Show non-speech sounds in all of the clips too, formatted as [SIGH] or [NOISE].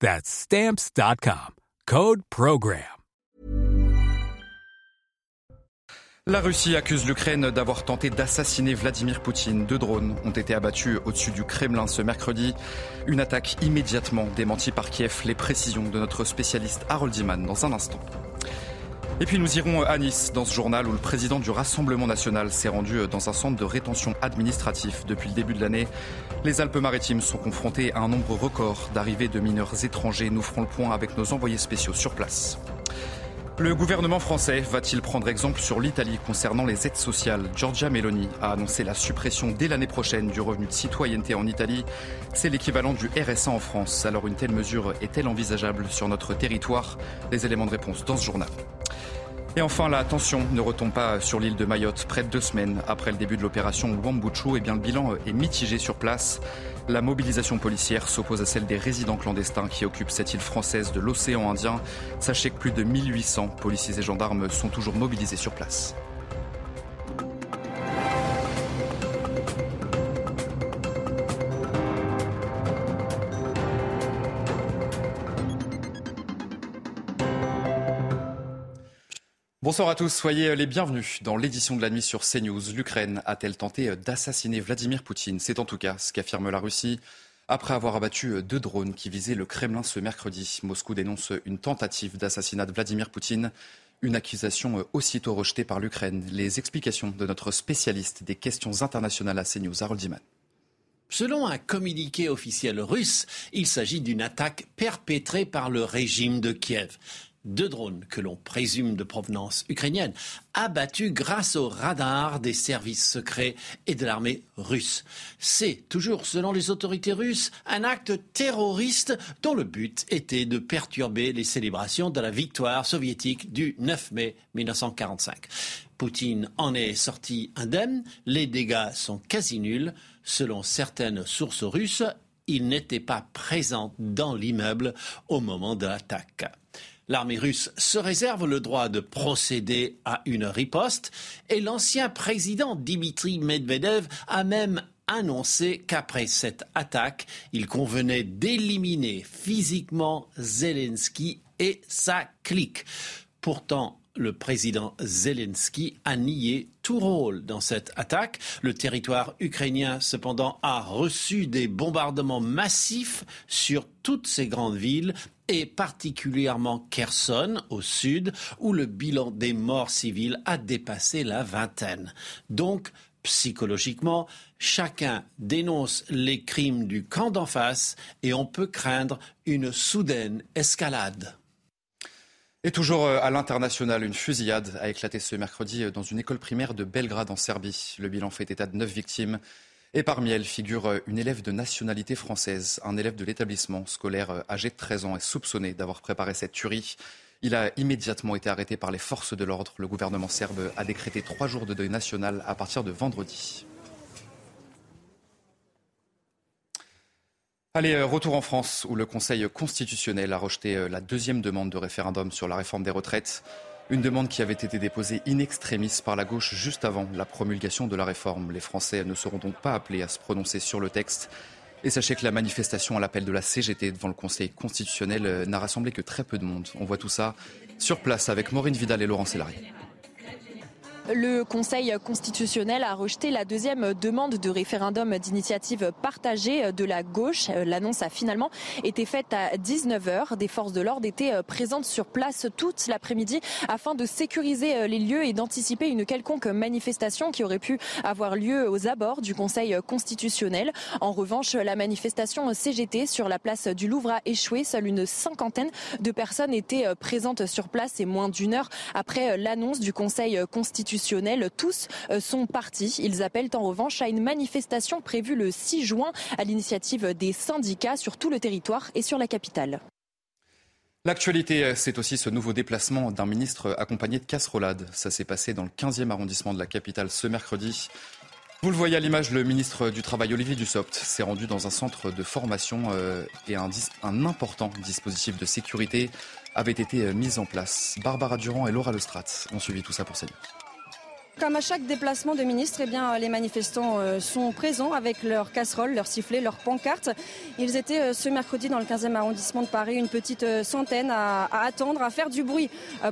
That's stamps.com. Code Program. La Russie accuse l'Ukraine d'avoir tenté d'assassiner Vladimir Poutine. Deux drones ont été abattus au-dessus du Kremlin ce mercredi. Une attaque immédiatement démentie par Kiev. Les précisions de notre spécialiste Harold Iman dans un instant. Et puis nous irons à Nice, dans ce journal où le président du Rassemblement national s'est rendu dans un centre de rétention administratif depuis le début de l'année. Les Alpes-Maritimes sont confrontées à un nombre record d'arrivées de mineurs étrangers. Nous ferons le point avec nos envoyés spéciaux sur place. Le gouvernement français va-t-il prendre exemple sur l'Italie concernant les aides sociales? Giorgia Meloni a annoncé la suppression dès l'année prochaine du revenu de citoyenneté en Italie. C'est l'équivalent du RSA en France. Alors une telle mesure est-elle envisageable sur notre territoire? Les éléments de réponse dans ce journal. Et enfin, la tension ne retombe pas sur l'île de Mayotte. Près de deux semaines après le début de l'opération Wambuchu, eh bien, le bilan est mitigé sur place. La mobilisation policière s'oppose à celle des résidents clandestins qui occupent cette île française de l'océan Indien. Sachez que plus de 1800 policiers et gendarmes sont toujours mobilisés sur place. Bonsoir à tous, soyez les bienvenus dans l'édition de la nuit sur CNews. L'Ukraine a-t-elle tenté d'assassiner Vladimir Poutine? C'est en tout cas ce qu'affirme la Russie. Après avoir abattu deux drones qui visaient le Kremlin ce mercredi, Moscou dénonce une tentative d'assassinat de Vladimir Poutine. Une accusation aussitôt rejetée par l'Ukraine. Les explications de notre spécialiste des questions internationales à CNews, Harold Diman. Selon un communiqué officiel russe, il s'agit d'une attaque perpétrée par le régime de Kiev deux drones que l'on présume de provenance ukrainienne, abattus grâce au radar des services secrets et de l'armée russe. C'est, toujours selon les autorités russes, un acte terroriste dont le but était de perturber les célébrations de la victoire soviétique du 9 mai 1945. Poutine en est sorti indemne, les dégâts sont quasi nuls. Selon certaines sources russes, il n'était pas présent dans l'immeuble au moment de l'attaque. L'armée russe se réserve le droit de procéder à une riposte et l'ancien président Dimitri Medvedev a même annoncé qu'après cette attaque, il convenait d'éliminer physiquement Zelensky et sa clique. Pourtant, le président Zelensky a nié tout rôle dans cette attaque. Le territoire ukrainien, cependant, a reçu des bombardements massifs sur toutes ces grandes villes et particulièrement Kherson au sud, où le bilan des morts civiles a dépassé la vingtaine. Donc, psychologiquement, chacun dénonce les crimes du camp d'en face et on peut craindre une soudaine escalade. Et toujours euh, à l'international, une fusillade a éclaté ce mercredi euh, dans une école primaire de Belgrade en Serbie. Le bilan fait état de neuf victimes. Et parmi elles figure euh, une élève de nationalité française. Un élève de l'établissement scolaire âgé de 13 ans est soupçonné d'avoir préparé cette tuerie. Il a immédiatement été arrêté par les forces de l'ordre. Le gouvernement serbe a décrété trois jours de deuil national à partir de vendredi. Allez, euh, retour en France, où le Conseil constitutionnel a rejeté euh, la deuxième demande de référendum sur la réforme des retraites. Une demande qui avait été déposée in extremis par la gauche juste avant la promulgation de la réforme. Les Français ne seront donc pas appelés à se prononcer sur le texte. Et sachez que la manifestation à l'appel de la CGT devant le Conseil constitutionnel euh, n'a rassemblé que très peu de monde. On voit tout ça sur place avec Maureen Vidal et Laurent Sélarié. Le Conseil constitutionnel a rejeté la deuxième demande de référendum d'initiative partagée de la gauche. L'annonce a finalement été faite à 19h. Des forces de l'ordre étaient présentes sur place toute l'après-midi afin de sécuriser les lieux et d'anticiper une quelconque manifestation qui aurait pu avoir lieu aux abords du Conseil constitutionnel. En revanche, la manifestation CGT sur la place du Louvre a échoué. Seule une cinquantaine de personnes étaient présentes sur place et moins d'une heure après l'annonce du Conseil constitutionnel tous euh, sont partis. Ils appellent en revanche à une manifestation prévue le 6 juin à l'initiative des syndicats sur tout le territoire et sur la capitale. L'actualité, c'est aussi ce nouveau déplacement d'un ministre accompagné de casserolades. Ça s'est passé dans le 15e arrondissement de la capitale ce mercredi. Vous le voyez à l'image, le ministre du Travail, Olivier Dussopt, s'est rendu dans un centre de formation euh, et un, important dispositif de sécurité avait été mis en place. Barbara Durand et Laura Lestrat ont suivi tout ça pour CNews. Comme à chaque déplacement de ministre, eh bien, les manifestants euh, sont présents avec leurs casseroles, leurs sifflets, leurs pancartes. Ils étaient euh, ce mercredi dans le 15e arrondissement de Paris, une petite euh, centaine à, attendre, à faire du bruit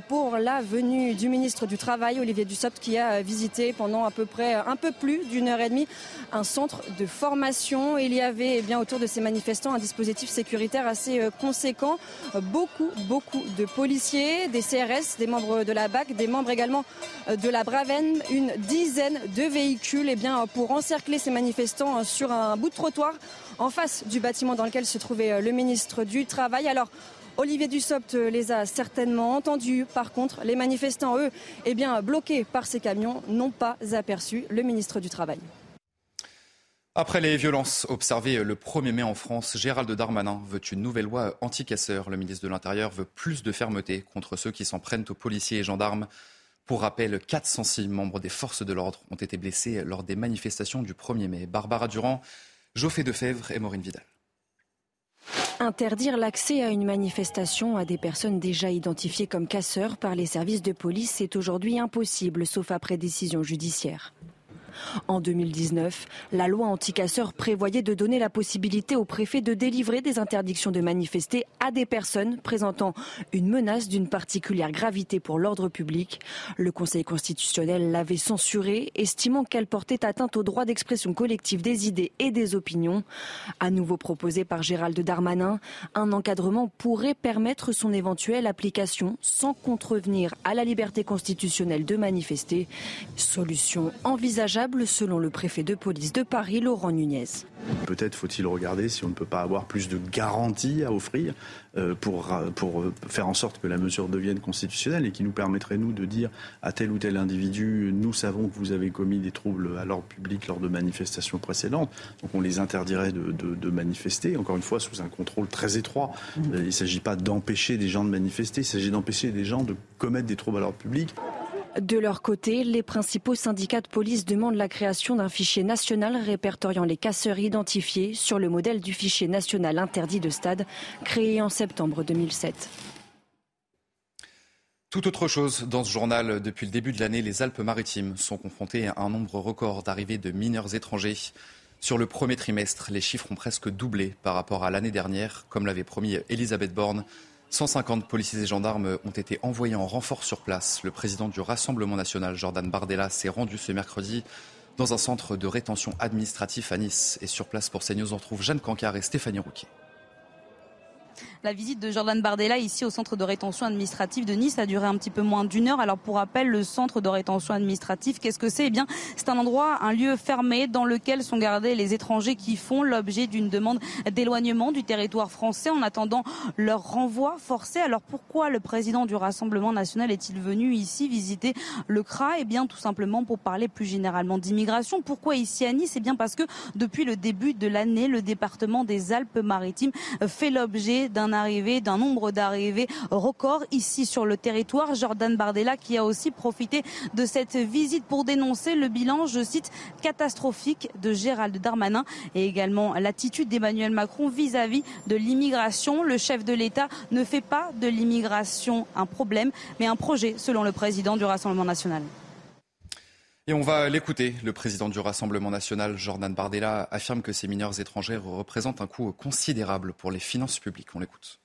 pour la venue du ministre du Travail, Olivier Dussopt, qui a visité pendant à peu près un peu plus d'une heure et demie un centre de formation. Il y avait eh bien, autour de ces manifestants un dispositif sécuritaire assez conséquent. Beaucoup, beaucoup de policiers, des CRS, des membres de la BAC, des membres également de la Bravenne une dizaine de véhicules eh bien, pour encercler ces manifestants sur un bout de trottoir en face du bâtiment dans lequel se trouvait euh, le ministre du Travail. Alors, Olivier Dussopt euh, les a certainement entendus. Par contre, les manifestants, eux, eh bien, bloqués par ces camions, n'ont pas aperçu le ministre du Travail. Après les violences observées le 1er mai en France, Gérald Darmanin veut une nouvelle loi anti-casseurs. Le ministre de l'Intérieur veut plus de fermeté contre ceux qui s'en prennent aux policiers et gendarmes. Pour rappel, 406 membres des forces de l'ordre ont été blessés lors des manifestations du 1er mai. Barbara Durand, Geoffrey Defebvre et Maureen Vidal. Interdire l'accès à une manifestation à des personnes déjà identifiées comme casseurs par les services de police est aujourd'hui impossible, sauf après décision judiciaire. En 2019, la loi anticasseur prévoyait de donner la possibilité au préfet de délivrer des interdictions de manifester à des personnes présentant une menace d'une particulière gravité pour l'ordre public. Le Conseil constitutionnel l'avait censurée, estimant qu'elle portait atteinte au droit d'expression collective des idées et des opinions. À nouveau proposé par Gérald Darmanin, un encadrement pourrait permettre son éventuelle application sans contrevenir à la liberté constitutionnelle de manifester. Solution envisageable selon le préfet de police de Paris, Laurent Nunez. Peut-être faut-il regarder si on ne peut pas avoir plus de garanties à offrir euh, pour, pour euh, faire en sorte que la mesure devienne constitutionnelle et qui nous permettrait, nous, de dire à tel ou tel individu, nous savons que vous avez commis des troubles à l'ordre public lors de manifestations précédentes, donc on les interdirait de, de, manifester, encore une fois, sous un contrôle très étroit. Euh, il ne s'agit pas d'empêcher des gens de manifester, il s'agit d'empêcher des gens de commettre des troubles à l'ordre public. De leur côté, les principaux syndicats de police demandent la création d'un fichier national répertoriant les casseurs identifiés sur le modèle du fichier national interdit de stade créé en septembre 2007. Tout autre chose dans ce journal, depuis le début de l'année, les Alpes-Maritimes sont confrontées à un nombre record d'arrivées de mineurs étrangers. Sur le premier trimestre, les chiffres ont presque doublé par rapport à l'année dernière, comme l'avait promis Elisabeth Borne. 150 policiers et gendarmes ont été envoyés en renfort sur place. Le président du Rassemblement national, Jordan Bardella, s'est rendu ce mercredi dans un centre de rétention administratif à Nice. Et sur place pour CNews, on retrouve Jeanne Cancard et Stéphanie Rouquier. La visite de Jordan Bardella ici au centre de rétention administrative de Nice a duré un petit peu moins d'une heure. Alors pour rappel, le centre de rétention administrative, qu'est-ce que c'est? Eh bien, c'est un endroit, un lieu fermé dans lequel sont gardés les étrangers qui font l'objet d'une demande d'éloignement du territoire français en attendant leur renvoi forcé. Alors pourquoi le président du Rassemblement national est-il venu ici visiter le CRA? Eh bien, tout simplement pour parler plus généralement d'immigration. Pourquoi ici à Nice? Eh bien, parce que depuis le début de l'année, le département des Alpes-Maritimes fait l'objet d'un arrivée, d'un nombre d'arrivées record ici sur le territoire. Jordan Bardella qui a aussi profité de cette visite pour dénoncer le bilan, je cite, catastrophique de Gérald Darmanin et également l'attitude d'Emmanuel Macron vis-à-vis de l'immigration. Le chef de l'État ne fait pas de l'immigration un problème, mais un projet, selon le président du Rassemblement national. Et on va l'écouter. Le président du Rassemblement national, Jordan Bardella, affirme que ces mineurs étrangers représentent un coût considérable pour les finances publiques. On l'écoute.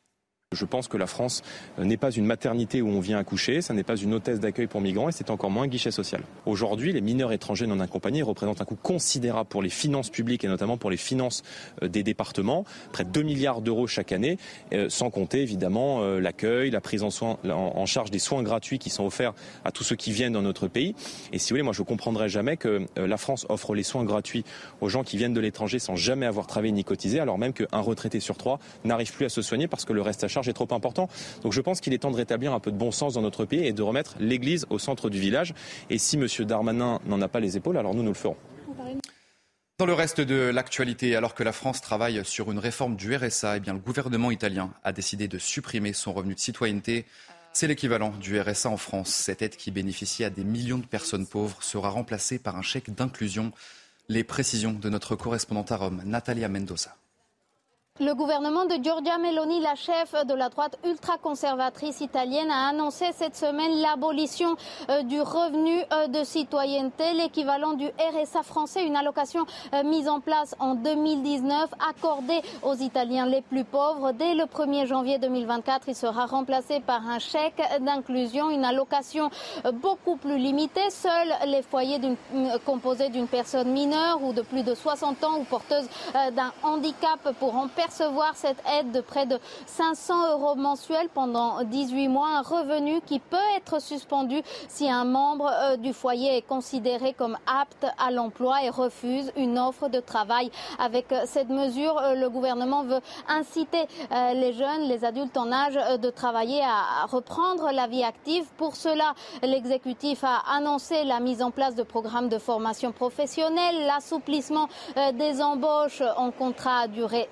Je pense que la France n'est pas une maternité où on vient accoucher, ça n'est pas une hôtesse d'accueil pour migrants et c'est encore moins un guichet social. Aujourd'hui, les mineurs étrangers non accompagnés représentent un coût considérable pour les finances publiques et notamment pour les finances euh, des départements, près de 2 milliards d'euros chaque année, euh, sans compter évidemment euh, l'accueil, la prise en charge des soins gratuits qui sont offerts à tous ceux qui viennent dans notre pays. Et si vous voulez, moi je ne comprendrai jamais que la France offre les soins gratuits aux gens qui viennent de l'étranger sans jamais avoir travaillé ni cotisé, alors même qu'un retraité sur trois n'arrive plus à se soigner parce que le reste à charge est trop important. Donc je pense qu'il est temps de rétablir un peu de bon sens dans notre pays et de remettre l'église au centre du village. Et si M. Darmanin n'en a pas les épaules, alors nous, nous le ferons. Dans le reste de l'actualité, alors que la France travaille sur une réforme du RSA, eh bien, le gouvernement italien a décidé de supprimer son revenu de citoyenneté. C'est l'équivalent du RSA en France. Cette aide qui bénéficie à des millions de personnes pauvres sera remplacée par un chèque d'inclusion. Les précisions de notre correspondante à Rome, Natalia Mendoza. Le gouvernement de Giorgia Meloni, la chef de la droite ultra-conservatrice italienne, a annoncé cette semaine l'abolition euh, du revenu euh, de citoyenneté, l'équivalent du RSA français, une allocation euh, mise en place en 2019, accordée aux Italiens les plus pauvres. Dès le 1er janvier 2024, il sera remplacé par un chèque d'inclusion, une allocation beaucoup plus limitée. Seuls les foyers composés d'une personne mineure ou de plus de 60 ans ou porteuse d'un handicap pourront perdre recevoir cette aide de près de 500 euros mensuels pendant 18 mois, un revenu qui peut être suspendu si un membre euh, du foyer est considéré comme apte à l'emploi et refuse une offre de travail. Avec euh, cette mesure, euh, le gouvernement veut inciter les jeunes, les adultes en âge de travailler à reprendre la vie active. Pour cela, l'exécutif a annoncé la mise en place de programmes de formation professionnelle, l'assouplissement des embauches en contrat à durée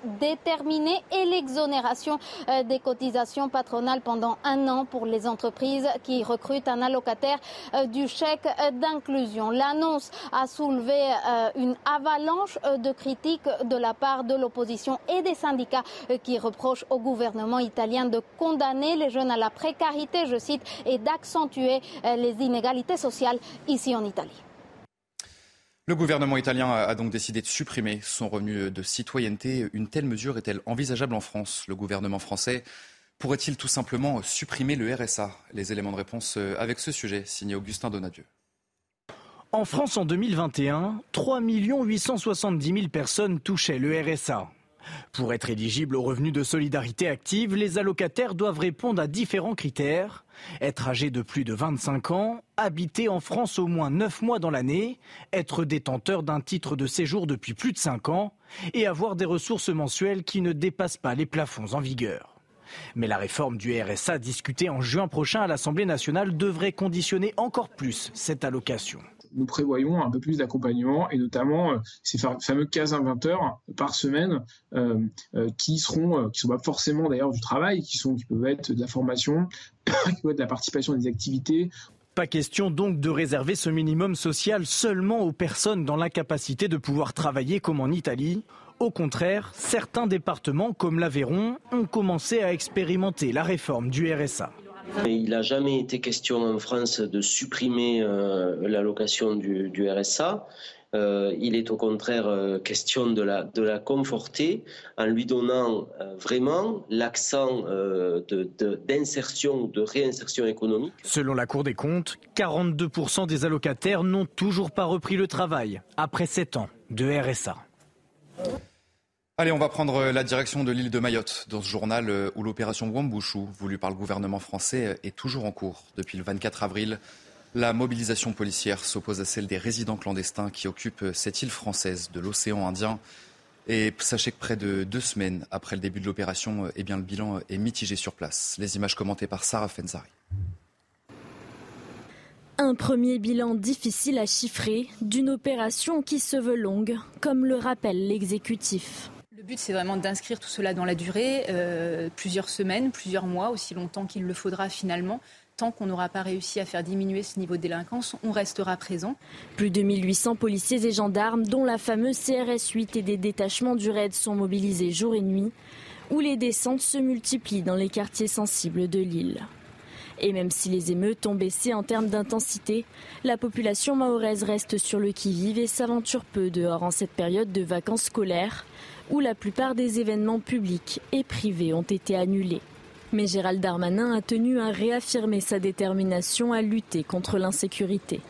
et l'exonération euh, des cotisations patronales pendant un an pour les entreprises qui recrutent un allocataire euh, du chèque euh, d'inclusion. L'annonce a soulevé une avalanche de critiques de la part de l'opposition et des syndicats qui reprochent au gouvernement italien de condamner les jeunes à la précarité, je cite, et d'accentuer les inégalités sociales ici en Italie. Le gouvernement italien a donc décidé de supprimer son revenu de citoyenneté. Une telle mesure est-elle envisageable en France? Le gouvernement français pourrait-il tout simplement supprimer le RSA Les éléments de réponse euh, avec ce sujet, signé Augustin Donadieu. En France, en 2021, 3 870 000 personnes touchaient le RSA. Pour être éligible au revenu de solidarité active, les allocataires doivent répondre à différents critères. Être âgé de plus de 25 ans, habiter en France au moins 9 mois dans l'année, être détenteur d'un titre de séjour depuis plus de 5 ans et avoir des ressources mensuelles qui ne dépassent pas les plafonds en vigueur. Mais la réforme du RSA discutée en juin prochain à l'Assemblée nationale devrait conditionner encore plus cette allocation nous prévoyons un peu plus d'accompagnement et notamment euh, ces fameux 15-20 heures par semaine euh, euh, qui seront, qui sont pas forcément d'ailleurs du travail, qui sont, qui peuvent être de la formation, [COUGHS] qui peuvent être de la participation à des activités. Pas question donc de réserver ce minimum social seulement aux personnes dans l'incapacité de pouvoir travailler comme en Italie. Au contraire, certains départements comme l'Aveyron ont commencé à expérimenter la réforme du RSA. Il n'a jamais été question en France de supprimer euh, l'allocation du, RSA. Euh, il est au contraire euh, question de la, de conforter en lui donnant vraiment l'accent d'insertion, de, de réinsertion économique. Selon la Cour des comptes, 42% des allocataires n'ont toujours pas repris le travail après 7 ans de RSA. Allez, on va prendre la direction de l'île de Mayotte dans ce journal euh, où l'opération Wambouchou, voulue par le gouvernement français, euh, est toujours en cours. Depuis le 24 avril, la mobilisation policière s'oppose à celle des résidents clandestins qui occupent euh, cette île française de l'océan Indien. Et sachez que près de deux semaines après le début de l'opération, eh bien, le bilan est mitigé sur place. Les images commentées par Sarah Fenzari. Un premier bilan difficile à chiffrer d'une opération qui se veut longue, comme le rappelle l'exécutif. Le but, c'est vraiment d'inscrire tout cela dans la durée, euh, plusieurs semaines, plusieurs mois, aussi longtemps qu'il le faudra finalement. Tant qu'on n'aura pas réussi à faire diminuer ce niveau de délinquance, on restera présent. Plus de 1800 policiers et gendarmes, dont la fameuse CRS 8 et des détachements du RAID sont mobilisés jour et nuit, où les descentes se multiplient dans les quartiers sensibles de l'île. Et même si les émeutes ont baissé en termes d'intensité, la population mahoraise reste sur le qui-vive et s'aventure peu dehors en cette période de vacances scolaires où la plupart des événements publics et privés ont été annulés. Mais Gérald Darmanin a tenu à réaffirmer sa détermination à lutter contre l'insécurité.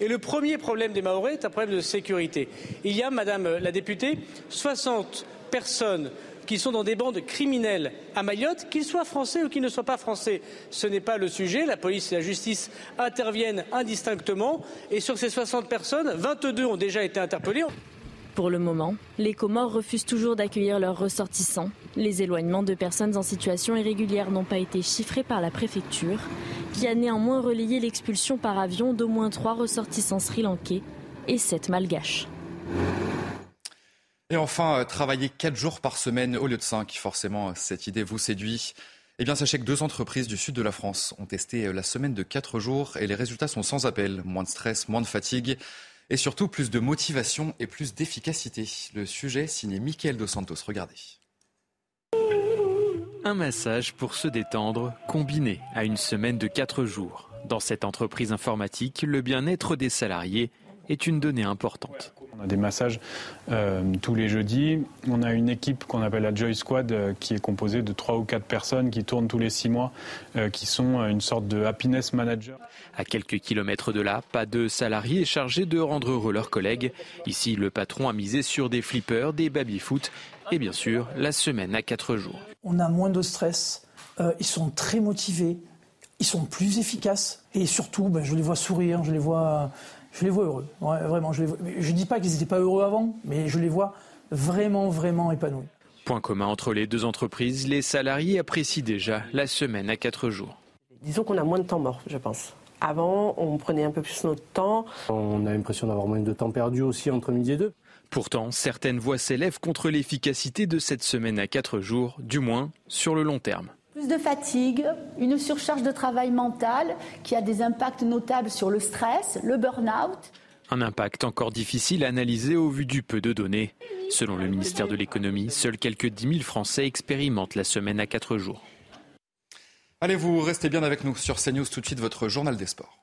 Et le premier problème des Mahorais est un problème de sécurité. Il y a, Madame la députée, 60 personnes qui sont dans des bandes criminelles à Mayotte, qu'ils soient français ou qu'ils ne soient pas français. Ce n'est pas le sujet. La police et la justice interviennent indistinctement. Et sur ces 60 personnes, 22 ont déjà été interpellées. Pour le moment, les Comores refusent toujours d'accueillir leurs ressortissants. Les éloignements de personnes en situation irrégulière n'ont pas été chiffrés par la préfecture, qui a néanmoins relayé l'expulsion par avion d'au moins trois ressortissants sri-lankais et sept malgaches. Et enfin, euh, travailler 4 jours par semaine au lieu de 5, forcément, euh, cette idée vous séduit. Eh bien, sachez que deux entreprises du sud de la France ont testé euh, la semaine de 4 jours et les résultats sont sans appel. Moins de stress, moins de fatigue et surtout plus de motivation et plus d'efficacité. Le sujet signé Mickaël Dos Santos. Regardez. Un massage pour se détendre combiné à une semaine de 4 jours. Dans cette entreprise informatique, le bien-être des salariés est une donnée importante. On a des massages euh, tous les jeudis. On a une équipe qu'on appelle la Joy Squad euh, qui est composée de trois ou quatre personnes qui tournent tous les six mois, euh, qui sont une sorte de happiness manager. À quelques kilomètres de là, pas de salariés chargés de rendre heureux leurs collègues. Ici, le patron a misé sur des flippers, des baby-foot et bien sûr la semaine à quatre jours. On a moins de stress, ils sont très motivés, ils sont plus efficaces et surtout, ben, je les vois sourire, je les vois je les vois heureux. vraiment, je ne dis pas qu'ils n'étaient pas heureux avant, mais je les vois vraiment, vraiment épanouis. Point commun entre les deux entreprises, les salariés apprécient déjà la semaine à quatre jours. Disons qu'on a moins de temps mort, je pense. Avant, on prenait un peu plus notre temps. On a l'impression d'avoir moins de temps perdu aussi entre midi et deux. Pourtant, certaines voix s'élèvent contre l'efficacité de cette semaine à quatre jours, du moins sur le long terme. Plus de fatigue, une surcharge de travail mental qui a des impacts notables sur le stress, le burn-out. Un impact encore difficile à analyser au vu du peu de données. Selon le ministère de l'économie, seuls quelques 10 000 Français expérimentent la semaine à 4 jours. Allez, vous restez bien avec nous sur CNews tout de suite, votre journal des sports.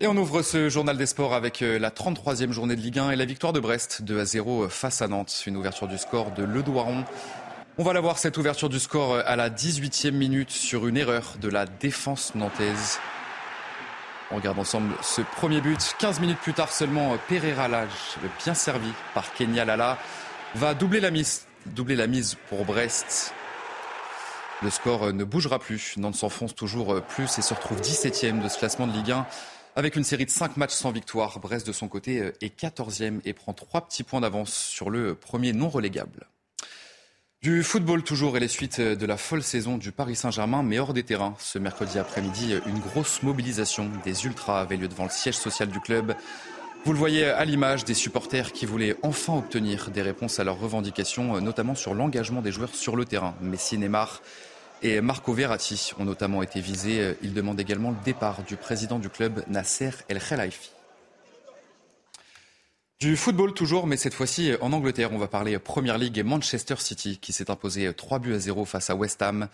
Et on ouvre ce journal des sports avec euh, la 33e journée de Ligue 1 et la victoire de Brest 2 à 0 face à Nantes. Une ouverture du score de Le Douaron. On va la voir cette ouverture du score euh, à la 18e minute sur une erreur de la défense nantaise. On regarde ensemble ce premier but. 15 minutes plus tard seulement, euh, Pereira Lage, bien servi par Kenya Lala, va doubler la mise, doubler la mise pour Brest. Le score ne bougera plus. Nantes s'enfonce toujours plus et se retrouve 17e de ce classement de Ligue 1 avec une série de 5 matchs sans victoire, Brest de son côté euh, est 14e et prend 3 petits points d'avance sur le premier non relégable. Du football toujours et les suites euh, de la folle saison du Paris Saint-Germain, mais hors des terrains. Ce mercredi après-midi, euh, une grosse mobilisation des ultras avait lieu devant le siège social du club. Vous le voyez à l'image des supporters qui voulaient enfin obtenir des réponses à leurs revendications, notamment sur l'engagement des joueurs sur le terrain. Messi, Neymar et Marco Verratti ont notamment été visés. Ils demandent également le départ du président du club, Nasser El Khelaifi. Du football toujours, mais cette fois-ci en Angleterre. On va parler Première League et Manchester City qui s'est imposé 3 buts à 0 face à West Ham.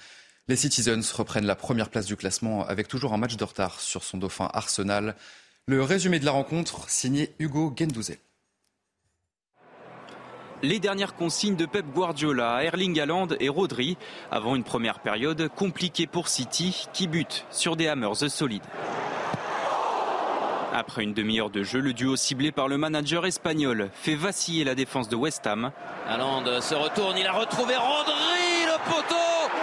Les Citizens reprennent la première place du classement avec toujours un match de retard sur son dauphin Arsenal. Le résumé de la rencontre signé Hugo Gendouzel. Les dernières consignes de Pep Guardiola, Erling Haaland et Rodri avant une première période compliquée pour City qui bute sur des hammers solides. Après une demi-heure de jeu, le duo ciblé par le manager espagnol fait vaciller la défense de West Ham. Haaland se retourne, il a retrouvé Rodri, le poteau,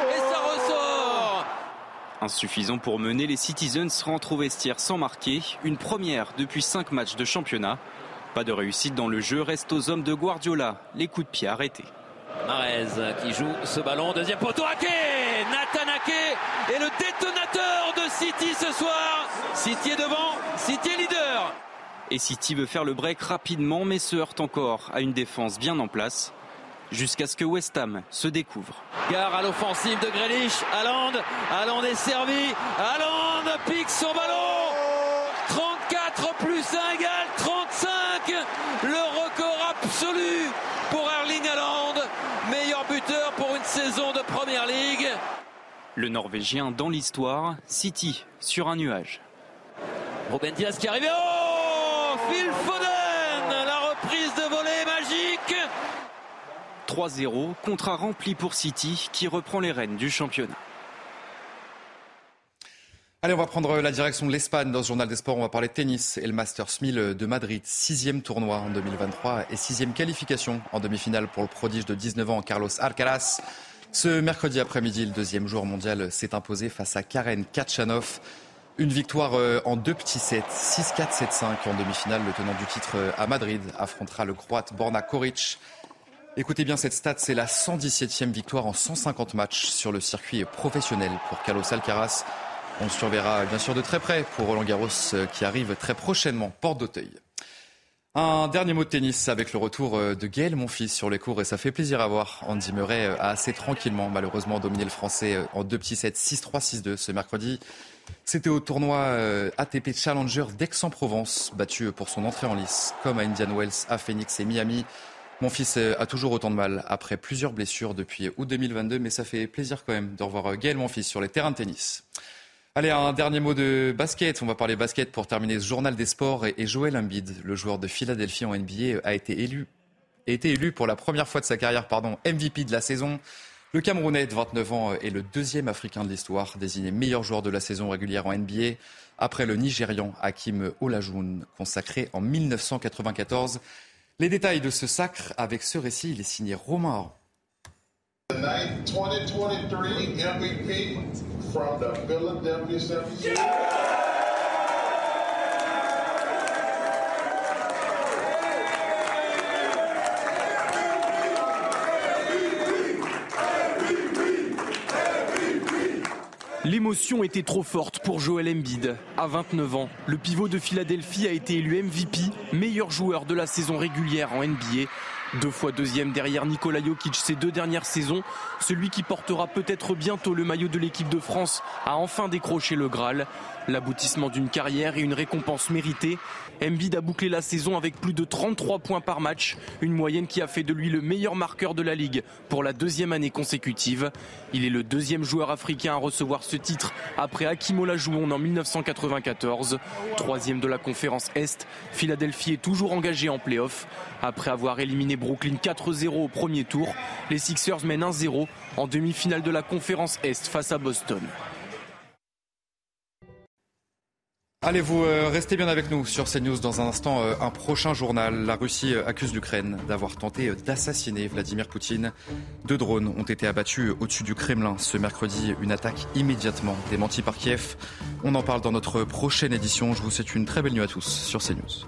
et ça ressort Insuffisant pour mener, les Citizens rentrent au vestiaire sans marquer, une première depuis cinq matchs de championnat. Pas de réussite dans le jeu, reste aux hommes de Guardiola, les coups de pied arrêtés. Marez qui joue ce ballon, deuxième poteau, Ake Nathan Ake est le détonateur de City ce soir. City est devant, City est leader. Et City veut faire le break rapidement, mais se heurte encore à une défense bien en place. Jusqu'à ce que West Ham se découvre. Gare à l'offensive de Grealish. Haaland. Haaland est servi. Haaland pique son ballon. 34 plus 1 égale 35. Le record absolu pour Erling Haaland. Meilleur buteur pour une saison de Première Ligue. Le Norvégien dans l'histoire, City sur un nuage. Ruben Diaz qui arrive. Oh Phil Foden La reprise de volée magique 3-0. Contrat rempli pour City qui reprend les rênes du championnat. Allez, on va prendre la direction de l'Espagne. Dans ce journal des sports, on va parler de tennis et le Masters 1000 de Madrid. Sixième tournoi en 2023 et sixième qualification en demi-finale pour le prodige de 19 ans, Carlos Alcaraz. Ce mercredi après-midi, le deuxième jour mondial s'est imposé face à Karen Kachanov. Une victoire euh, en deux petits sets, 6-4, 7-5 en demi-finale. Le tenant du titre euh, à Madrid affrontera le croate Borna Koric. Écoutez bien cette stat, c'est la 117e victoire en 150 matchs sur le circuit professionnel pour Carlos Alcaraz. On surveillera bien sûr de très près pour Roland Garros euh, qui arrive très prochainement, porte d'Auteuil. Un dernier mot de tennis avec le retour euh, de Gaël fils sur les cours et ça fait plaisir à voir. Andy Murray a assez tranquillement malheureusement dominé le français euh, en deux petits sets 6-3, 6-2 ce mercredi. C'était au tournoi ATP Challenger d'Aix-en-Provence, battu pour son entrée en lice, comme à Indian Wells, à Phoenix et Miami. Mon fils a toujours autant de mal après plusieurs blessures depuis août 2022, mais ça fait plaisir quand même de revoir Gaël fils sur les terrains de tennis. Allez, un dernier mot de basket. On va parler basket pour terminer ce journal des sports. Et Joël Embiid, le joueur de Philadelphie en NBA, a été élu, a été élu pour la première fois de sa carrière pardon, MVP de la saison. Le Camerounais de 29 ans est le deuxième Africain de l'histoire désigné meilleur joueur de la saison régulière en NBA après le Nigérian Hakim Olajuwon consacré en 1994. Les détails de ce sacre avec ce récit, il est signé Romain L'émotion était trop forte pour Joel Embiid. À 29 ans, le pivot de Philadelphie a été élu MVP, meilleur joueur de la saison régulière en NBA deux fois deuxième derrière Nikola Jokic ces deux dernières saisons, celui qui portera peut-être bientôt le maillot de l'équipe de France a enfin décroché le Graal. L'aboutissement d'une carrière et une récompense méritée. Embiid a bouclé la saison avec plus de 33 points par match, une moyenne qui a fait de lui le meilleur marqueur de la Ligue pour la deuxième année consécutive. Il est le deuxième joueur africain à recevoir ce titre après Hakim Olajuwon en 1994. Troisième de la conférence Est, Philadelphie est toujours engagé en play-off. Après avoir éliminé Brooklyn 4-0 au premier tour, les Sixers mènent 1-0 en demi-finale de la conférence Est face à Boston. Allez, vous euh, restez bien avec nous sur CNews dans un instant. Euh, un prochain journal. La Russie euh, accuse l'Ukraine d'avoir tenté d'assassiner Vladimir Poutine. Deux drones ont été abattus au-dessus du Kremlin ce mercredi. Une attaque immédiatement démentie par Kiev. On en parle dans notre prochaine édition. Je vous souhaite une très belle nuit à tous sur CNews.